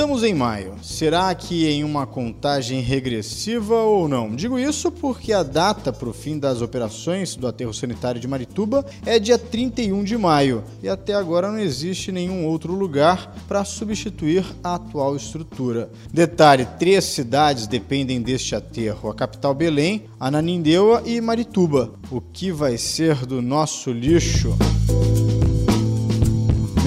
Estamos em maio. Será que em uma contagem regressiva ou não? Digo isso porque a data para o fim das operações do aterro sanitário de Marituba é dia 31 de maio e até agora não existe nenhum outro lugar para substituir a atual estrutura. Detalhe: três cidades dependem deste aterro: a capital Belém, Ananindeua e Marituba. O que vai ser do nosso lixo?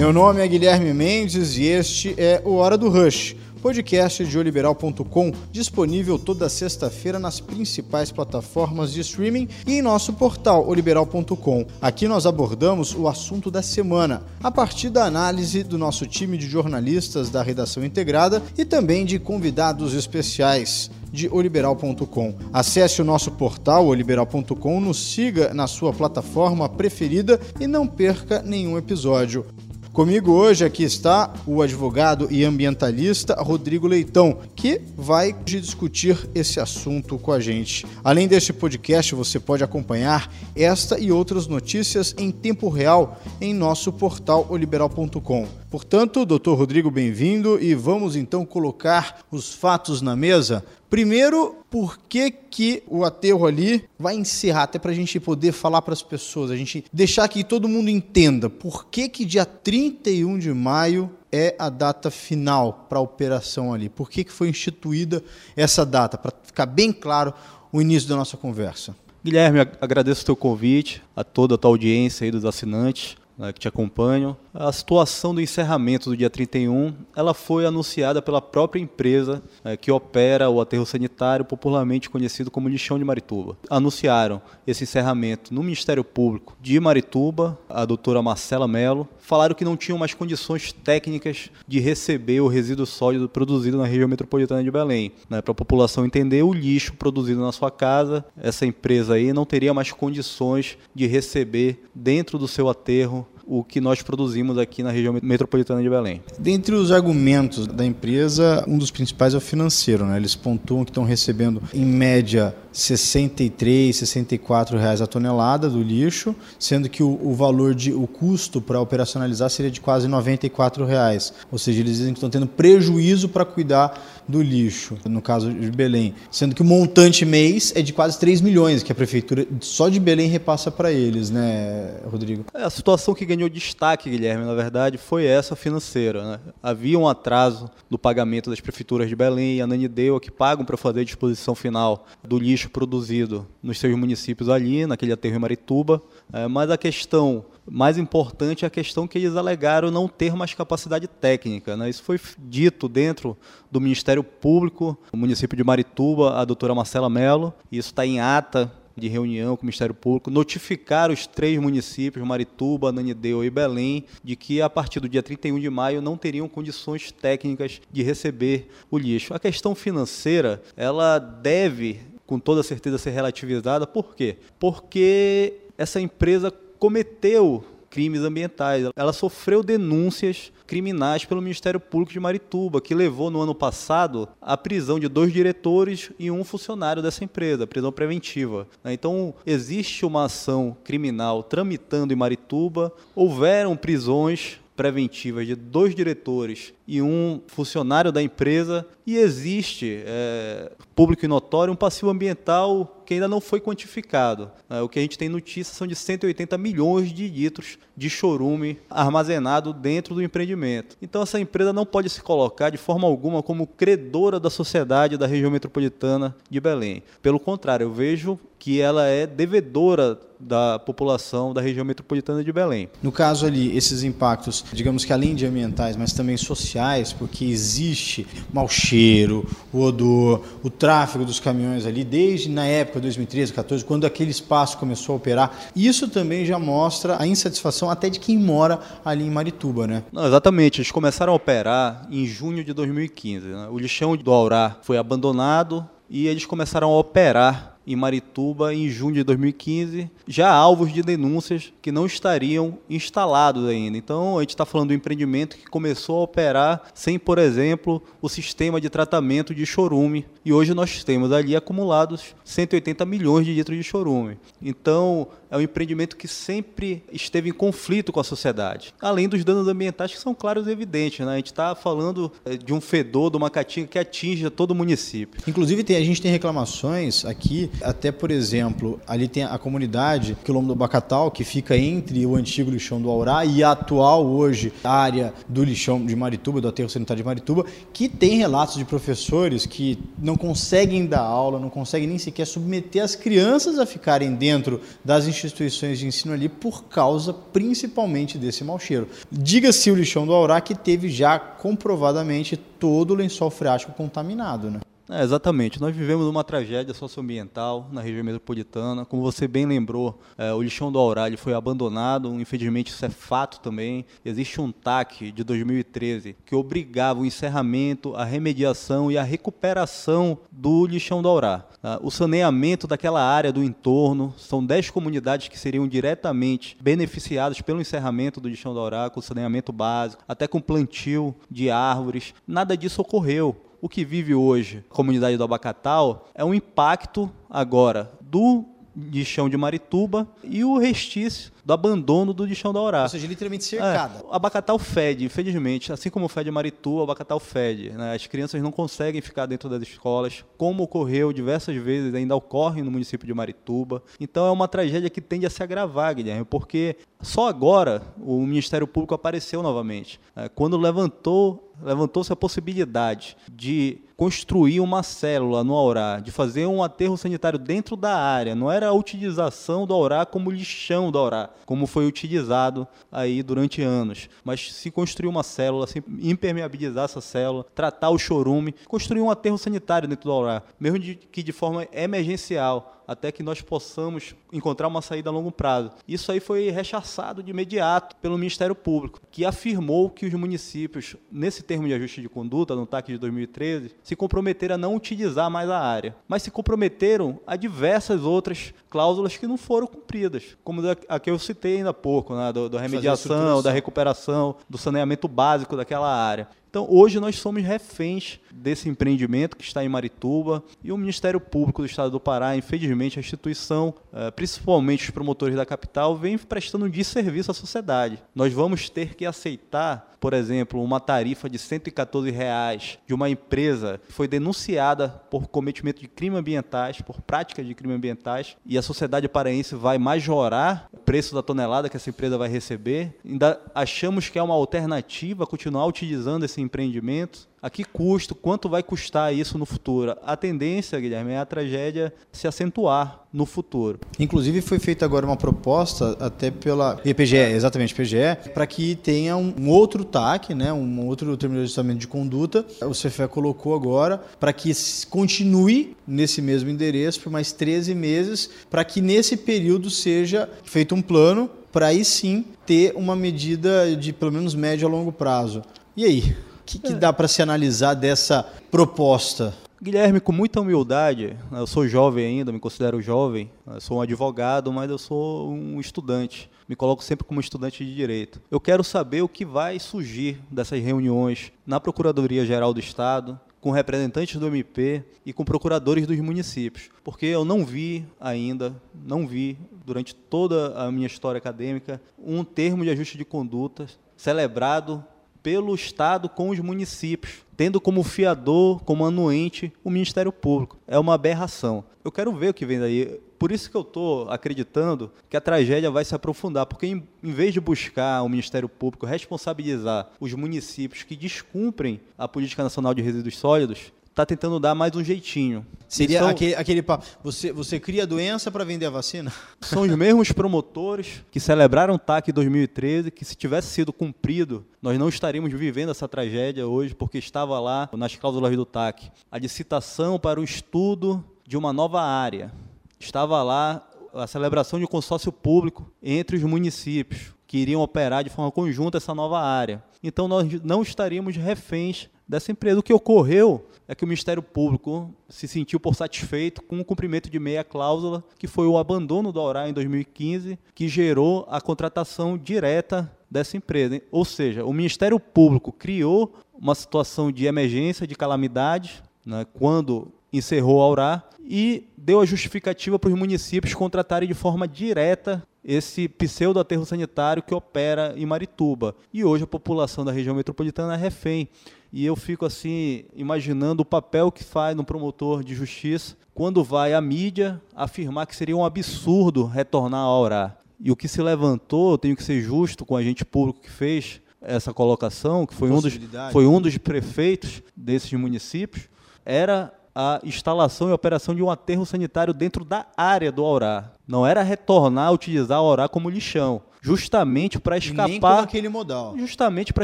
Meu nome é Guilherme Mendes e este é o Hora do Rush, podcast de oliberal.com, disponível toda sexta-feira nas principais plataformas de streaming e em nosso portal oliberal.com. Aqui nós abordamos o assunto da semana, a partir da análise do nosso time de jornalistas da redação integrada e também de convidados especiais de oliberal.com. Acesse o nosso portal oliberal.com, nos siga na sua plataforma preferida e não perca nenhum episódio. Comigo hoje aqui está o advogado e ambientalista Rodrigo Leitão, que vai discutir esse assunto com a gente. Além deste podcast, você pode acompanhar esta e outras notícias em tempo real em nosso portal oliberal.com. Portanto, doutor Rodrigo, bem-vindo e vamos então colocar os fatos na mesa. Primeiro, por que, que o aterro ali vai encerrar, até para a gente poder falar para as pessoas, a gente deixar que todo mundo entenda por que, que dia 31 de maio é a data final para a operação ali? Por que, que foi instituída essa data? Para ficar bem claro o início da nossa conversa. Guilherme, agradeço o teu convite, a toda a tua audiência aí dos assinantes né, que te acompanham. A situação do encerramento do dia 31, ela foi anunciada pela própria empresa né, que opera o aterro sanitário, popularmente conhecido como lixão de Marituba. Anunciaram esse encerramento no Ministério Público de Marituba, a doutora Marcela Mello, falaram que não tinham mais condições técnicas de receber o resíduo sólido produzido na região metropolitana de Belém. Né, Para a população entender, o lixo produzido na sua casa, essa empresa aí não teria mais condições de receber dentro do seu aterro o que nós produzimos aqui na região metropolitana de Belém. Dentre os argumentos da empresa, um dos principais é o financeiro. Né? Eles pontuam que estão recebendo, em média, 63, 64 reais a tonelada do lixo, sendo que o, o valor de o custo para operacionalizar seria de quase 94 reais. Ou seja, eles dizem que estão tendo prejuízo para cuidar do lixo, no caso de Belém, sendo que o montante mês é de quase 3 milhões que a prefeitura só de Belém repassa para eles, né, Rodrigo? É, a situação que ganhou destaque, Guilherme, na verdade, foi essa financeira. Né? Havia um atraso no pagamento das prefeituras de Belém e Ananindeua que pagam para fazer a disposição final do lixo produzido nos seus municípios ali, naquele aterro em Marituba. É, mas a questão mais importante é a questão que eles alegaram não ter mais capacidade técnica. Né? Isso foi dito dentro do Ministério Público, no município de Marituba, a doutora Marcela Mello, isso está em ata de reunião com o Ministério Público, notificar os três municípios, Marituba, Nanideu e Belém, de que a partir do dia 31 de maio não teriam condições técnicas de receber o lixo. A questão financeira, ela deve com toda certeza ser relativizada. Por quê? Porque essa empresa cometeu crimes ambientais. Ela sofreu denúncias criminais pelo Ministério Público de Marituba, que levou no ano passado à prisão de dois diretores e um funcionário dessa empresa, prisão preventiva. Então, existe uma ação criminal tramitando em Marituba, houveram prisões preventivas de dois diretores e um funcionário da empresa e existe é, público e notório um passivo ambiental que ainda não foi quantificado. É, o que a gente tem notícia são de 180 milhões de litros de chorume armazenado dentro do empreendimento. Então essa empresa não pode se colocar de forma alguma como credora da sociedade da região metropolitana de Belém. Pelo contrário, eu vejo que ela é devedora da população da região metropolitana de Belém. No caso ali, esses impactos, digamos que além de ambientais, mas também sociais, porque existe mau cheiro, o odor, o tráfego dos caminhões ali, desde na época 2013, 2014, quando aquele espaço começou a operar. Isso também já mostra a insatisfação até de quem mora ali em Marituba, né? Não, exatamente. Eles começaram a operar em junho de 2015. Né? O lixão do Aurá foi abandonado e eles começaram a operar em Marituba em junho de 2015, já alvos de denúncias que não estariam instalados ainda. Então, a gente está falando do empreendimento que começou a operar sem, por exemplo, o sistema de tratamento de chorume. E hoje nós temos ali acumulados 180 milhões de litros de chorume. Então, é um empreendimento que sempre esteve em conflito com a sociedade. Além dos danos ambientais que são claros e evidentes. Né? A gente está falando eh, de um fedor, de uma caatinga que atinge todo o município. Inclusive, a gente tem reclamações aqui, até por exemplo, ali tem a comunidade Quilombo do Bacatal, que fica entre o antigo lixão do Aurá e a atual, hoje, área do lixão de Marituba, do aterro sanitário de Marituba, que tem relatos de professores que não conseguem dar aula, não conseguem nem sequer submeter as crianças a ficarem dentro das instituições de ensino ali por causa principalmente desse mau cheiro. Diga-se o lixão do Aurá que teve já comprovadamente todo o lençol freático contaminado, né? É, exatamente. Nós vivemos uma tragédia socioambiental na região metropolitana. Como você bem lembrou, é, o lixão do Auralho foi abandonado. Infelizmente, isso é fato também. Existe um TAC de 2013 que obrigava o encerramento, a remediação e a recuperação do lixão do Aurá. Ah, o saneamento daquela área do entorno. São 10 comunidades que seriam diretamente beneficiadas pelo encerramento do lixão do Aurá, com saneamento básico, até com plantio de árvores. Nada disso ocorreu o que vive hoje a comunidade do Abacatal é um impacto agora do lixão de Marituba e o restício do abandono do lixão da Urá. Ou seja, literalmente cercada. É, o Abacatal fede, infelizmente, assim como fede Marituba, o Abacatal fede. Né? As crianças não conseguem ficar dentro das escolas, como ocorreu diversas vezes, ainda ocorre no município de Marituba. Então é uma tragédia que tende a se agravar, Guilherme, porque só agora o Ministério Público apareceu novamente. Né? Quando levantou levantou-se a possibilidade de construir uma célula no Aurá, de fazer um aterro sanitário dentro da área. Não era a utilização do Aurá como lixão do Aurá, como foi utilizado aí durante anos. Mas se construir uma célula, se impermeabilizar essa célula, tratar o chorume, construir um aterro sanitário dentro do Aurá, mesmo de, que de forma emergencial, até que nós possamos encontrar uma saída a longo prazo. Isso aí foi rechaçado de imediato pelo Ministério Público, que afirmou que os municípios, nesse termo de ajuste de conduta, no TAC de 2013, se comprometeram a não utilizar mais a área, mas se comprometeram a diversas outras cláusulas que não foram cumpridas, como a que eu citei ainda há pouco, né, da remediação, da recuperação, do saneamento básico daquela área. Então, hoje nós somos reféns desse empreendimento que está em Marituba e o Ministério Público do Estado do Pará, infelizmente, a instituição, eh, principalmente os promotores da capital, vem prestando um desserviço à sociedade. Nós vamos ter que aceitar por exemplo, uma tarifa de 114 reais de uma empresa que foi denunciada por cometimento de crimes ambientais, por práticas de crimes ambientais, e a sociedade paraense vai majorar o preço da tonelada que essa empresa vai receber. Ainda achamos que é uma alternativa continuar utilizando esse empreendimento a que custo, quanto vai custar isso no futuro. A tendência, Guilherme, é a tragédia se acentuar no futuro. Inclusive foi feita agora uma proposta até pela EPGE, exatamente PGE, para que tenha um outro TAC, né, um outro termo de ajustamento de conduta. O CFE colocou agora para que continue nesse mesmo endereço por mais 13 meses, para que nesse período seja feito um plano para aí sim ter uma medida de pelo menos médio a longo prazo. E aí? Que, que dá para se analisar dessa proposta? Guilherme, com muita humildade, eu sou jovem ainda, me considero jovem, sou um advogado, mas eu sou um estudante. Me coloco sempre como estudante de direito. Eu quero saber o que vai surgir dessas reuniões na Procuradoria-Geral do Estado, com representantes do MP e com procuradores dos municípios, porque eu não vi ainda, não vi durante toda a minha história acadêmica um termo de ajuste de conduta celebrado pelo Estado com os municípios, tendo como fiador, como anuente, o Ministério Público. É uma aberração. Eu quero ver o que vem daí. Por isso que eu estou acreditando que a tragédia vai se aprofundar, porque em, em vez de buscar o Ministério Público responsabilizar os municípios que descumprem a Política Nacional de Resíduos Sólidos, está tentando dar mais um jeitinho. Seria são, aquele, aquele papo, você, você cria doença para vender a vacina? São os mesmos promotores que celebraram o TAC em 2013, que se tivesse sido cumprido, nós não estaríamos vivendo essa tragédia hoje, porque estava lá nas cláusulas do TAC a licitação para o estudo de uma nova área. Estava lá a celebração de um consórcio público entre os municípios que iriam operar de forma conjunta essa nova área. Então nós não estaríamos reféns dessa empresa. O que ocorreu é que o Ministério Público se sentiu por satisfeito com o cumprimento de meia cláusula, que foi o abandono do Aurá em 2015, que gerou a contratação direta dessa empresa. Ou seja, o Ministério Público criou uma situação de emergência, de calamidade, né, quando encerrou a Aurá, e deu a justificativa para os municípios contratarem de forma direta esse pseudo aterro sanitário que opera em Marituba. E hoje a população da região metropolitana é refém. E eu fico assim imaginando o papel que faz no promotor de justiça quando vai à mídia afirmar que seria um absurdo retornar a orar. E o que se levantou, tenho que ser justo com a gente público que fez essa colocação, que foi um dos, foi um dos prefeitos desses municípios, era a instalação e operação de um aterro sanitário dentro da área do Aurá. Não era retornar a utilizar o Aurá como lixão, justamente para escapar Nem como aquele modal. Justamente para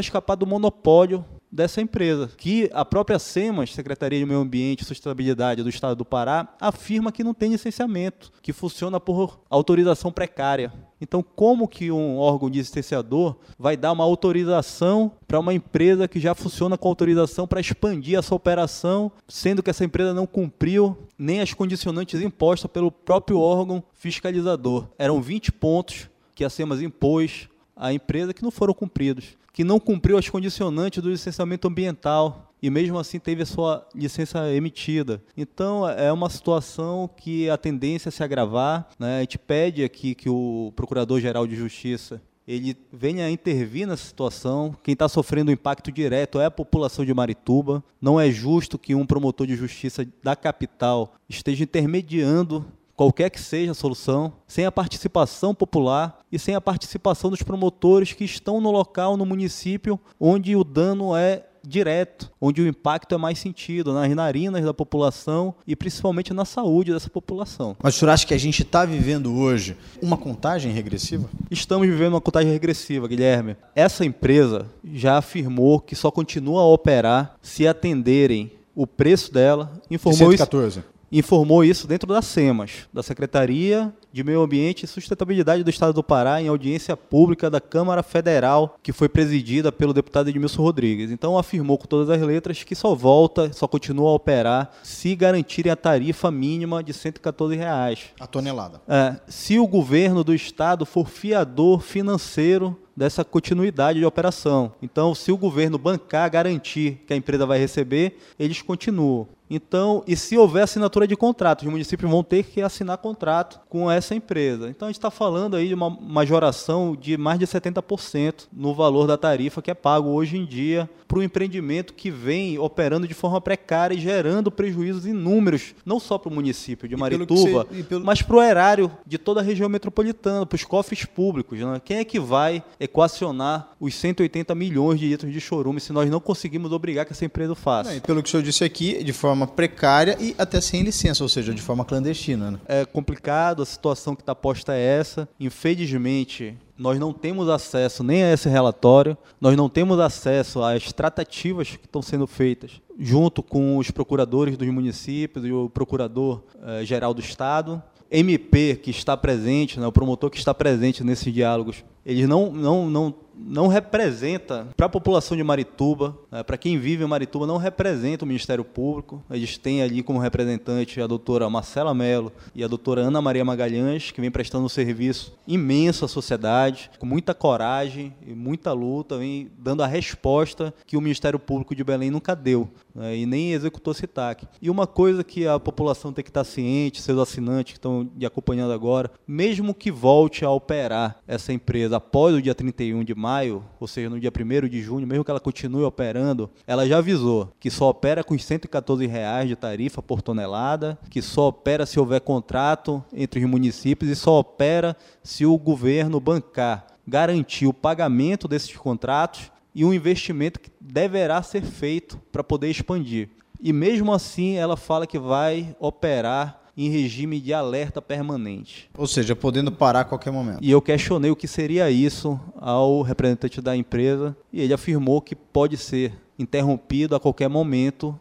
escapar do monopólio dessa empresa, que a própria SEMAS, Secretaria de Meio Ambiente e Sustentabilidade do Estado do Pará, afirma que não tem licenciamento, que funciona por autorização precária. Então, como que um órgão licenciador vai dar uma autorização para uma empresa que já funciona com autorização para expandir essa operação, sendo que essa empresa não cumpriu nem as condicionantes impostas pelo próprio órgão fiscalizador? Eram 20 pontos que a SEMAS impôs à empresa que não foram cumpridos que não cumpriu as condicionantes do licenciamento ambiental e mesmo assim teve a sua licença emitida. Então é uma situação que a tendência é se agravar. Né? A gente pede aqui que o Procurador-Geral de Justiça ele venha intervir nessa situação. Quem está sofrendo o impacto direto é a população de Marituba. Não é justo que um promotor de justiça da capital esteja intermediando qualquer que seja a solução, sem a participação popular e sem a participação dos promotores que estão no local, no município, onde o dano é direto, onde o impacto é mais sentido nas narinas da população e principalmente na saúde dessa população. Mas o senhor acha que a gente está vivendo hoje uma contagem regressiva? Estamos vivendo uma contagem regressiva, Guilherme. Essa empresa já afirmou que só continua a operar se atenderem o preço dela. Informou 114. isso informou isso dentro da SEMAS, da Secretaria de Meio Ambiente e Sustentabilidade do Estado do Pará, em audiência pública da Câmara Federal, que foi presidida pelo deputado Edmilson Rodrigues. Então afirmou com todas as letras que só volta, só continua a operar se garantirem a tarifa mínima de 114 reais. A tonelada. É, se o governo do Estado for fiador financeiro dessa continuidade de operação. Então, se o governo bancar, garantir que a empresa vai receber, eles continuam. Então, e se houver assinatura de contrato, os municípios vão ter que assinar contrato com essa empresa. Então, a gente está falando aí de uma majoração de mais de 70% no valor da tarifa que é pago hoje em dia para o empreendimento que vem operando de forma precária e gerando prejuízos inúmeros, não só para o município de Marituba, você, pelo... mas para o erário de toda a região metropolitana, para os cofres públicos. Né? Quem é que vai equacionar os 180 milhões de litros de chorume se nós não conseguimos obrigar que essa empresa faça? Não, pelo que o senhor disse aqui, de forma forma precária e até sem licença, ou seja, de forma clandestina. Né? É complicado, a situação que está posta é essa. Infelizmente, nós não temos acesso nem a esse relatório, nós não temos acesso às tratativas que estão sendo feitas junto com os procuradores dos municípios e o procurador-geral eh, do Estado. MP que está presente, né, o promotor que está presente nesses diálogos, eles não, não, não não representa, para a população de Marituba, né, para quem vive em Marituba, não representa o Ministério Público. Eles têm ali como representante a doutora Marcela Mello e a doutora Ana Maria Magalhães, que vem prestando um serviço imenso à sociedade, com muita coragem e muita luta, vem dando a resposta que o Ministério Público de Belém nunca deu né, e nem executou esse TAC. E uma coisa que a população tem que estar ciente, seus assinantes que estão me acompanhando agora, mesmo que volte a operar essa empresa após o dia 31 de maio, ou seja, no dia 1 de junho, mesmo que ela continue operando, ela já avisou que só opera com os 114 reais de tarifa por tonelada, que só opera se houver contrato entre os municípios e só opera se o governo bancar garantir o pagamento desses contratos e um investimento que deverá ser feito para poder expandir. E mesmo assim, ela fala que vai operar em regime de alerta permanente. Ou seja, podendo parar a qualquer momento. E eu questionei o que seria isso ao representante da empresa e ele afirmou que pode ser interrompido a qualquer momento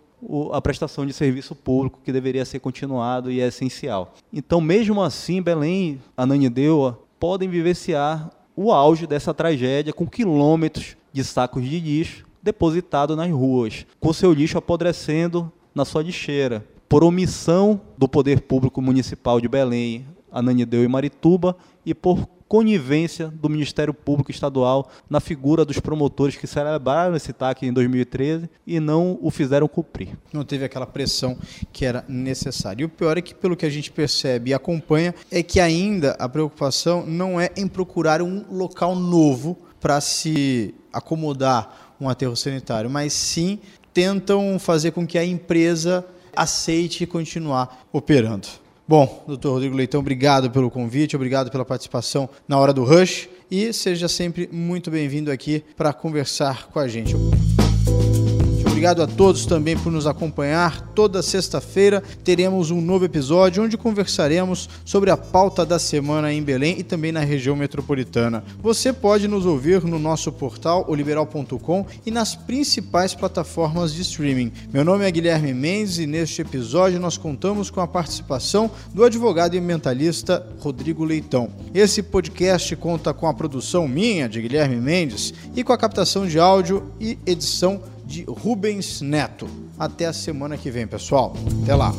a prestação de serviço público que deveria ser continuado e é essencial. Então, mesmo assim, Belém, Ananindeua podem vivenciar o auge dessa tragédia com quilômetros de sacos de lixo depositado nas ruas, com seu lixo apodrecendo na sua lixeira. Por omissão do poder público municipal de Belém, Ananideu e Marituba, e por conivência do Ministério Público Estadual na figura dos promotores que celebraram esse TAC em 2013 e não o fizeram cumprir. Não teve aquela pressão que era necessária. E o pior é que, pelo que a gente percebe e acompanha, é que ainda a preocupação não é em procurar um local novo para se acomodar um aterro sanitário, mas sim tentam fazer com que a empresa aceite continuar operando. Bom, doutor Rodrigo Leitão, obrigado pelo convite, obrigado pela participação na hora do Rush e seja sempre muito bem-vindo aqui para conversar com a gente. Obrigado a todos também por nos acompanhar. Toda sexta-feira teremos um novo episódio onde conversaremos sobre a pauta da semana em Belém e também na região metropolitana. Você pode nos ouvir no nosso portal oliberal.com e nas principais plataformas de streaming. Meu nome é Guilherme Mendes e neste episódio nós contamos com a participação do advogado e mentalista Rodrigo Leitão. Esse podcast conta com a produção minha, de Guilherme Mendes, e com a captação de áudio e edição de Rubens Neto. Até a semana que vem, pessoal. Até lá.